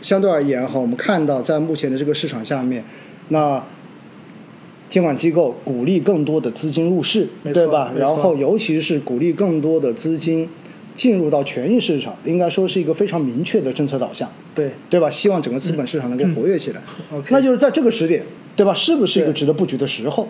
相对而言哈，我们看到在目前的这个市场下面，那监管机构鼓励更多的资金入市，对吧？然后尤其是鼓励更多的资金进入到权益市场，应该说是一个非常明确的政策导向，对对吧？希望整个资本市场能够活跃起来。那就是在这个时点，对吧？是不是一个值得布局的时候？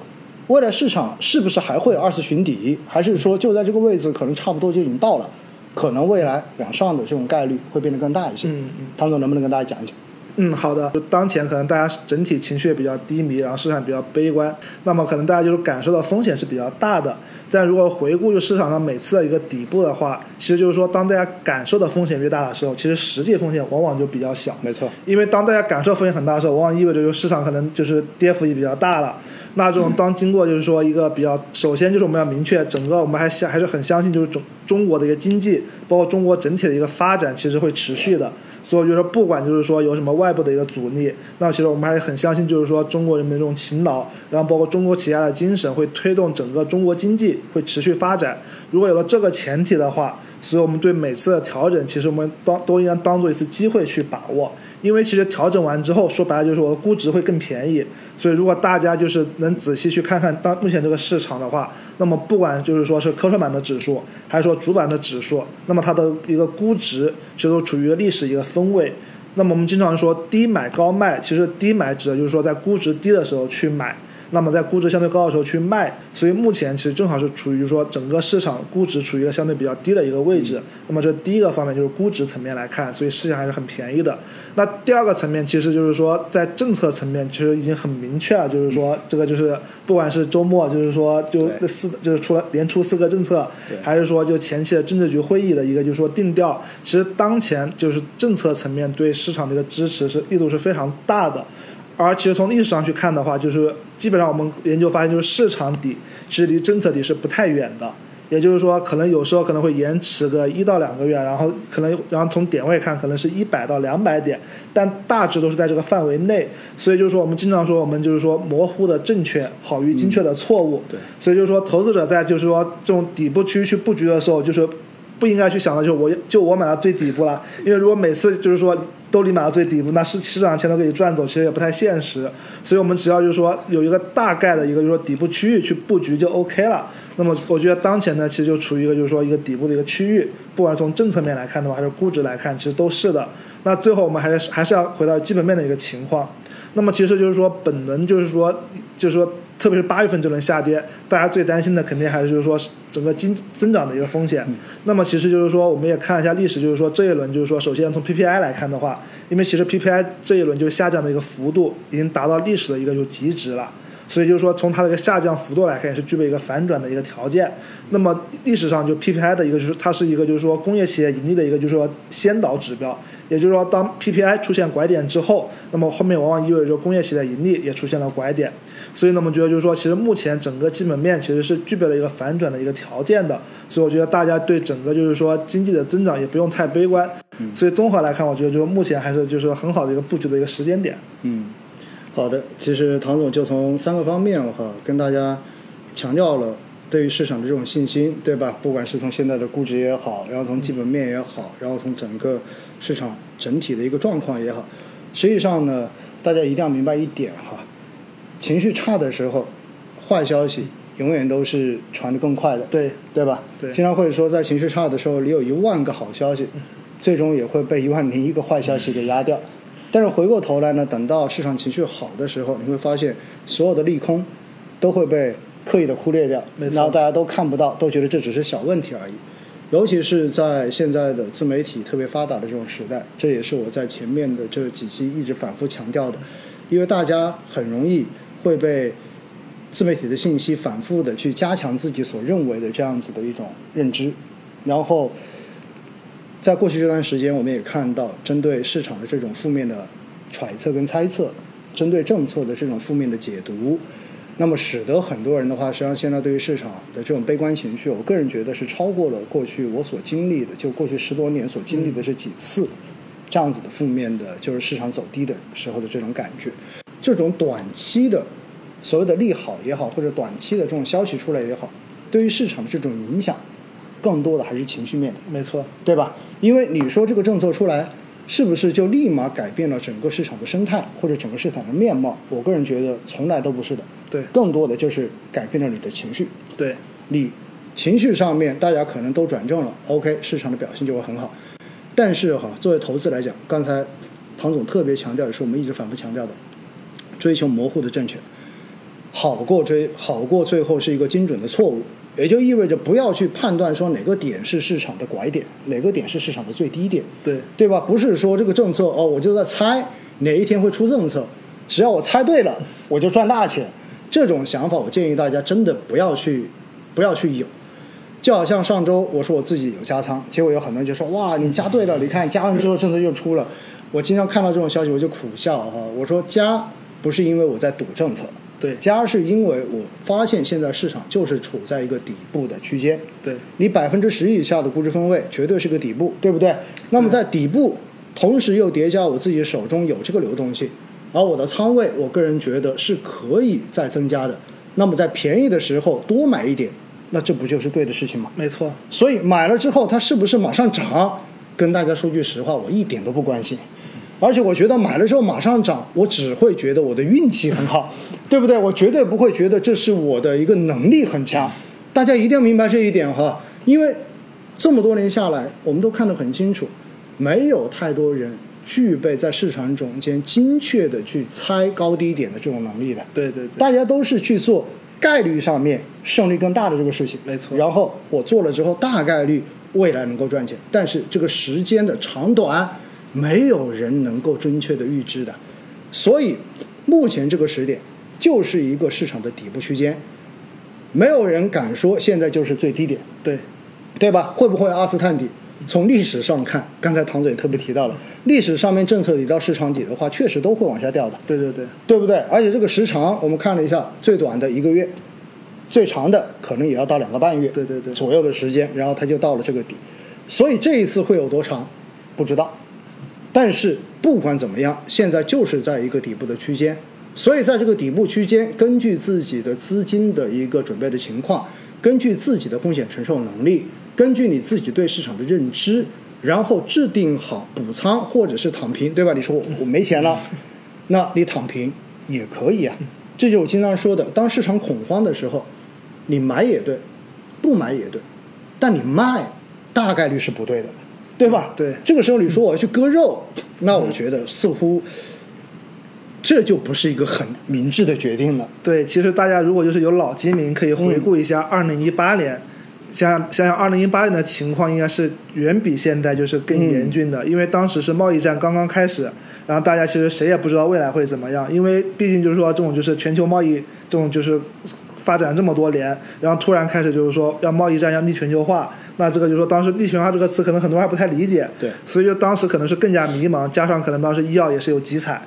未来市场是不是还会二次寻底，还是说就在这个位置可能差不多就已经到了？可能未来往上的这种概率会变得更大一些。嗯嗯唐总能不能跟大家讲一讲？嗯，好的。就当前可能大家整体情绪也比较低迷，然后市场比较悲观，那么可能大家就是感受到风险是比较大的。但如果回顾就市场上每次的一个底部的话，其实就是说，当大家感受的风险越大的时候，其实实际风险往往就比较小。没错，因为当大家感受风险很大的时候，往往意味着就市场可能就是跌幅也比较大了。那这种当经过就是说一个比较，首先就是我们要明确，整个我们还相还是很相信就是中中国的一个经济，包括中国整体的一个发展，其实会持续的。所以就是不管就是说有什么外部的一个阻力，那其实我们还是很相信，就是说中国人民这种勤劳，然后包括中国企业家的精神，会推动整个中国经济会持续发展。如果有了这个前提的话，所以我们对每次的调整，其实我们当都应该当做一次机会去把握。因为其实调整完之后，说白了就是我的估值会更便宜。所以如果大家就是能仔细去看看当目前这个市场的话，那么不管就是说是科创板的指数，还是说主板的指数，那么它的一个估值其实都处于历史一个分位。那么我们经常说低买高卖，其实低买指的就是说在估值低的时候去买，那么在估值相对高的时候去卖。所以目前其实正好是处于说整个市场估值处于一个相对比较低的一个位置。那么这第一个方面就是估值层面来看，所以市场还是很便宜的。那第二个层面其实就是说在政策层面其实已经很明确了，就是说这个就是不管是周末就是说就那四就是出了连出四个政策，还是说就前期的政治局会议的一个就是说定调，其实当前就是政策层面对市场的一个支持是力度是非常大的。而其实从历史上去看的话，就是基本上我们研究发现，就是市场底其实离政策底是不太远的。也就是说，可能有时候可能会延迟个一到两个月，然后可能然后从点位看，可能是一百到两百点，但大致都是在这个范围内。所以就是说，我们经常说，我们就是说模糊的正确好于精确的错误。对所以就是说，投资者在就是说这种底部区域去布局的时候，就是不应该去想到就是我就我买到最底部了，因为如果每次就是说都你买到最底部，那市市场钱都给你赚走，其实也不太现实。所以我们只要就是说有一个大概的一个就是说底部区域去布局就 OK 了。那么我觉得当前呢，其实就处于一个就是说一个底部的一个区域，不管从政策面来看的话，还是估值来看，其实都是的。那最后我们还是还是要回到基本面的一个情况。那么其实就是说，本轮就是说，就是说，特别是八月份这轮下跌，大家最担心的肯定还是就是说整个经增长的一个风险。那么其实就是说，我们也看一下历史，就是说这一轮就是说，首先从 PPI 来看的话，因为其实 PPI 这一轮就下降的一个幅度已经达到历史的一个就极值了。所以就是说，从它的一个下降幅度来看，也是具备一个反转的一个条件。那么历史上就 PPI 的一个就是它是一个就是说工业企业盈利的一个就是说先导指标，也就是说当 PPI 出现拐点之后，那么后面往往意味着工业企业盈利也出现了拐点。所以呢，我们觉得就是说，其实目前整个基本面其实是具备了一个反转的一个条件的。所以我觉得大家对整个就是说经济的增长也不用太悲观。所以综合来看，我觉得就是目前还是就是说很好的一个布局的一个时间点。嗯，好的，其实唐总就从三个方面哈跟大家强调了对于市场的这种信心，对吧？不管是从现在的估值也好，然后从基本面也好，然后从整个市场整体的一个状况也好，实际上呢，大家一定要明白一点哈，情绪差的时候，坏消息永远都是传得更快的，对对吧？对经常会说，在情绪差的时候，你有一万个好消息，最终也会被一万零一个坏消息给压掉。但是回过头来呢，等到市场情绪好的时候，你会发现所有的利空都会被刻意的忽略掉，然后大家都看不到，都觉得这只是小问题而已。尤其是在现在的自媒体特别发达的这种时代，这也是我在前面的这几期一直反复强调的，因为大家很容易会被自媒体的信息反复的去加强自己所认为的这样子的一种认知，然后在过去这段时间，我们也看到针对市场的这种负面的揣测跟猜测，针对政策的这种负面的解读，那么使得很多人的话，实际上现在对于市场的这种悲观情绪，我个人觉得是超过了过去我所经历的，就过去十多年所经历的这几次这样子的负面的，就是市场走低的时候的这种感觉，这种短期的所谓的利好也好，或者短期的这种消息出来也好，对于市场的这种影响，更多的还是情绪面的。没错，对吧？因为你说这个政策出来，是不是就立马改变了整个市场的生态或者整个市场的面貌？我个人觉得从来都不是的，对更多的就是改变了你的情绪。对你情绪上面大家可能都转正了，OK，市场的表现就会很好。但是哈，作为投资来讲，刚才唐总特别强调，也是我们一直反复强调的，追求模糊的正确，好过追好过最后是一个精准的错误。也就意味着不要去判断说哪个点是市场的拐点，哪个点是市场的最低点，对对吧？不是说这个政策哦，我就在猜哪一天会出政策，只要我猜对了，我就赚大钱。这种想法，我建议大家真的不要去，不要去有。就好像上周我说我自己有加仓，结果有很多人就说哇，你加对了，你看加完之后政策又出了。我经常看到这种消息，我就苦笑哈。我说加不是因为我在赌政策，对加是因为我发现现在市场就是处在一个底部的区间，对你百分之十以下的估值分位绝对是个底部，对不对？那么在底部，同时又叠加我自己手中有这个流动性，而我的仓位，我个人觉得是可以再增加的。那么在便宜的时候多买一点，那这不就是对的事情吗？没错，所以买了之后，它是不是马上涨？跟大家说句实话，我一点都不关心。而且我觉得买了之后马上涨，我只会觉得我的运气很好，对不对？我绝对不会觉得这是我的一个能力很强。大家一定要明白这一点哈，因为这么多年下来，我们都看得很清楚，没有太多人具备在市场中间精确的去猜高低点的这种能力的。对对对，大家都是去做概率上面胜率更大的这个事情，没错然后我做了之后，大概率未来能够赚钱，但是这个时间的长短，没有人能够准确的预知的。所以，目前这个时点就是一个市场的底部区间，没有人敢说现在就是最低点。对对吧？会不会二次探底？从历史上看，刚才唐总也特别提到了，历史上面政策里到市场底的话，确实都会往下掉的，对对对对不对？而且这个时长，我们看了一下，最短的一个月，最长的可能也要到两个半月，对对对左右的时间，然后它就到了这个底。所以这一次会有多长，不知道。但是不管怎么样，现在就是在一个底部的区间，所以在这个底部区间，根据自己的资金的一个准备的情况，根据自己的风险承受能力，根据你自己对市场的认知，然后制定好补仓或者是躺平，对吧？你说我我没钱了，那你躺平也可以啊。这就是我经常说的，当市场恐慌的时候，你买也对，不买也对，但你卖大概率是不对的，对吧？对这个时候你说我要去割肉，那我觉得似乎这就不是一个很明智的决定了。对，其实大家如果就是有老基民，可以回顾一下二零一八年。想想想，二零一八年的情况应该是远比现在就是更严峻的，因为当时是贸易战刚刚开始，然后大家其实谁也不知道未来会怎么样，因为毕竟就是说这种就是全球贸易这种就是发展这么多年，然后突然开始就是说要贸易战要逆全球化，那这个就是说当时逆全球化这个词可能很多人还不太理解，对所以就当时可能是更加迷茫，加上可能当时医药也是有集采。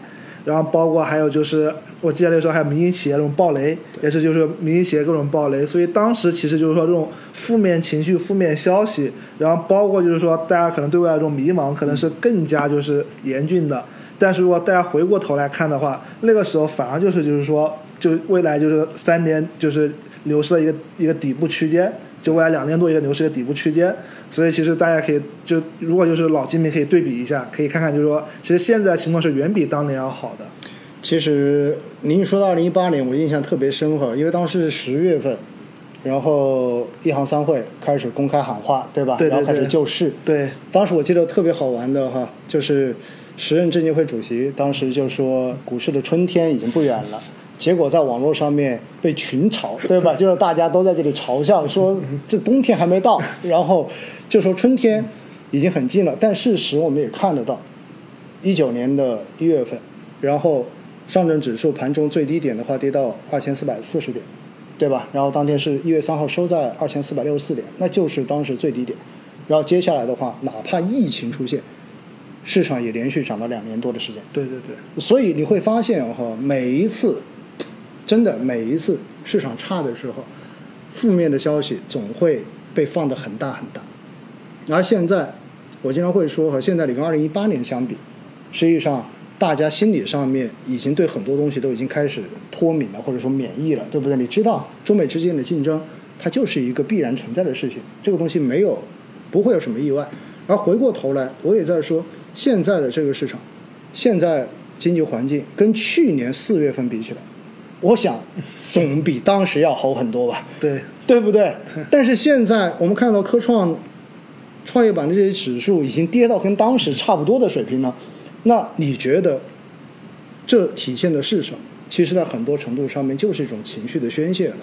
然后包括还有就是，我记得那时候还有民营企业这种暴雷，也是就是民营企业各种暴雷，所以当时其实就是说这种负面情绪、负面消息，然后包括就是说大家可能对未来这种迷茫，可能是更加就是严峻的。但是如果大家回过头来看的话，那个时候反而就是就是说，就未来就是三年就是流失的一个一个底部区间，就未来两年多一个牛市的底部区间。所以其实大家可以就如果就是老金民可以对比一下，可以看看就是说，其实现在情况是远比当年要好的。其实您说到二零一八年，我印象特别深刻，因为当时是十月份，然后一行三会开始公开喊话，对吧？对对然后开始救市。对当时我记得特别好玩的哈，就是时任证监会主席当时就说股市的春天已经不远了，结果在网络上面被群嘲，对吧？就是大家都在这里嘲笑说 这冬天还没到，然后就说春天已经很近了。但事实我们也看得到，一九年的一月份，然后上证指数盘中最低点的话跌到二千四百四十点。对吧？然后当天是一月三号收在二千四百六十四点，那就是当时最低点。然后接下来的话，哪怕疫情出现，市场也连续涨了两年多的时间。对对对，所以你会发现哈，每一次真的每一次市场差的时候，负面的消息总会被放得很大很大。而现在，我经常会说和，现在你跟二零一八年相比，实际上大家心理上面已经对很多东西都已经开始脱敏了，或者说免疫了，对不对？你知道中美之间的竞争，它就是一个必然存在的事情，这个东西没有不会有什么意外。而回过头来，我也在说，现在的这个市场，现在经济环境跟去年四月份比起来，我想总比当时要好很多吧，对，对不对？但是现在我们看到科创创业板的这些指数已经跌到跟当时差不多的水平了，那你觉得这体现的是什么？其实，在很多程度上面就是一种情绪的宣泄了。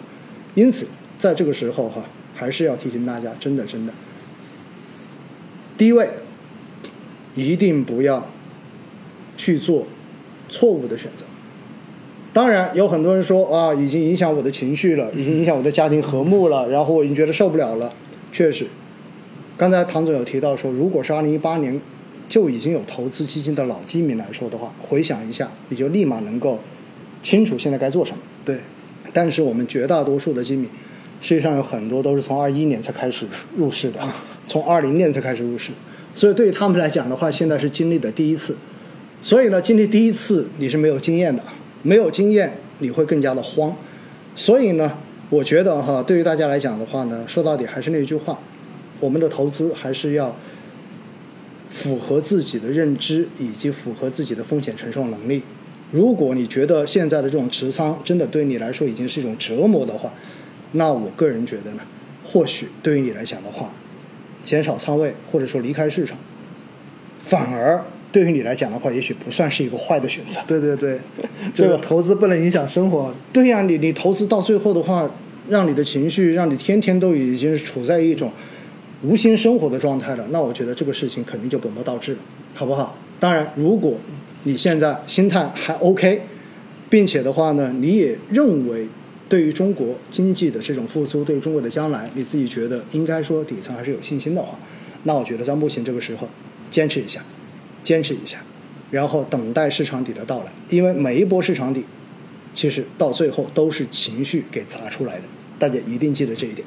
因此，在这个时候哈，还是要提醒大家，真的真的，第一位一定不要去做错误的选择。当然，有很多人说啊，已经影响我的情绪了，已经影响我的家庭和睦了，然后我已经觉得受不了了。确实，刚才唐总有提到说，如果是二零一八年就已经有投资基金的老基民来说的话，回想一下，你就立马能够清楚现在该做什么。对，但是我们绝大多数的基民，实际上有很多都是从二一年才开始入市的，从二零年才开始入市，所以对于他们来讲的话，现在是经历的第一次。所以呢，经历第一次你是没有经验的，没有经验你会更加的慌。所以呢，我觉得哈，对于大家来讲的话呢，说到底还是那句话，我们的投资还是要符合自己的认知以及符合自己的风险承受能力。如果你觉得现在的这种持仓真的对你来说已经是一种折磨的话，那我个人觉得呢，或许对于你来讲的话，减少仓位或者说离开市场，反而对于你来讲的话，也许不算是一个坏的选择。对对对，就是投资不能影响生活。对呀、你你投资到最后的话，让你的情绪，让你天天都已经是处在一种无心生活的状态了，那我觉得这个事情肯定就本末倒置了，好不好？当然，如果你现在心态还 OK，并且的话呢，你也认为对于中国经济的这种复苏，对于中国的将来，你自己觉得应该说底层还是有信心的话，那我觉得在目前这个时候，坚持一下，坚持一下，然后等待市场底的到来，因为每一波市场底，其实到最后都是情绪给砸出来的，大家一定记得这一点。